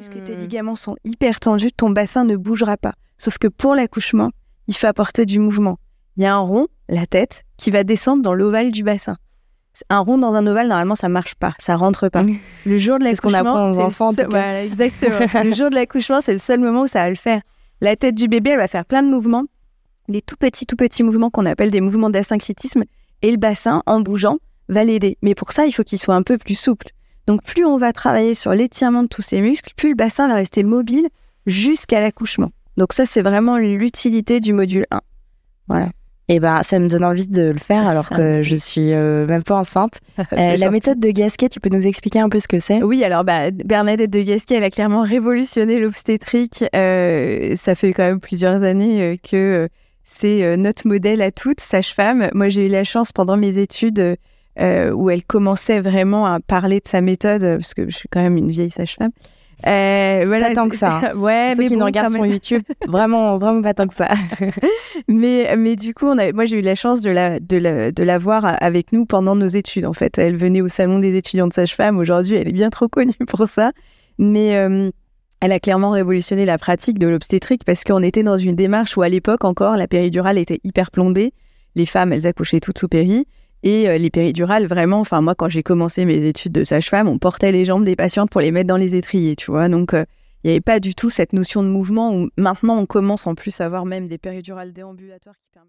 muscles et tes ligaments sont hyper tendus, ton bassin ne bougera pas. Sauf que pour l'accouchement, il faut apporter du mouvement. Il y a un rond, la tête, qui va descendre dans l'ovale du bassin. Un rond dans un ovale, normalement, ça marche pas, ça rentre pas. Le jour de C'est ce qu'on apprend l'accouchement, aux c'est le enfants, seul-. Voilà, exactement. le jour de l'accouchement, c'est le seul moment où ça va le faire. La tête du bébé, elle va faire plein de mouvements, des tout petits, tout petits mouvements qu'on appelle des mouvements d'asyncrétisme, et le bassin, en bougeant, va l'aider. Mais pour ça, il faut qu'il soit un peu plus souple. Donc, plus on va travailler sur l'étirement de tous ces muscles, plus le bassin va rester mobile jusqu'à l'accouchement. Donc, ça, c'est vraiment l'utilité du module 1. Et ben, ça me donne envie de le faire alors que je suis euh, même pas enceinte. Euh, la gentil. méthode de Gasquet, tu peux nous expliquer un peu ce que c'est? Oui, alors bah, Bernadette de Gasquet, elle a clairement révolutionné l'obstétrique. Euh, ça fait quand même plusieurs années que c'est notre modèle à toutes, sage-femme. Moi, j'ai eu la chance pendant mes études euh, où elle commençait vraiment à parler de sa méthode, euh, parce que je suis quand même une vieille sage-femme. Euh, voilà, Pas tant que ça, hein. ouais, Ceux mais qui bon, nous regardent sur. YouTube, vraiment, vraiment pas tant que ça. Mais, mais du coup, on a, moi, j'ai eu la chance de la, de, la, de la voir avec nous pendant nos études. En fait, elle venait au salon des étudiants de sage-femme. Aujourd'hui, elle est bien trop connue pour ça. Mais euh, elle a clairement révolutionné la pratique de l'obstétrique parce qu'on était dans une démarche où, à l'époque encore, la péridurale était hyper plombée. Les femmes, elles accouchaient toutes sous péri. Et euh, les péridurales, vraiment, enfin, moi, quand j'ai commencé mes études de sage-femme, on portait les jambes des patientes pour les mettre dans les étriers, tu vois. Donc, euh, il n'y avait pas du tout cette notion de mouvement où maintenant on commence en plus à avoir même des péridurales déambulatoires qui permettent.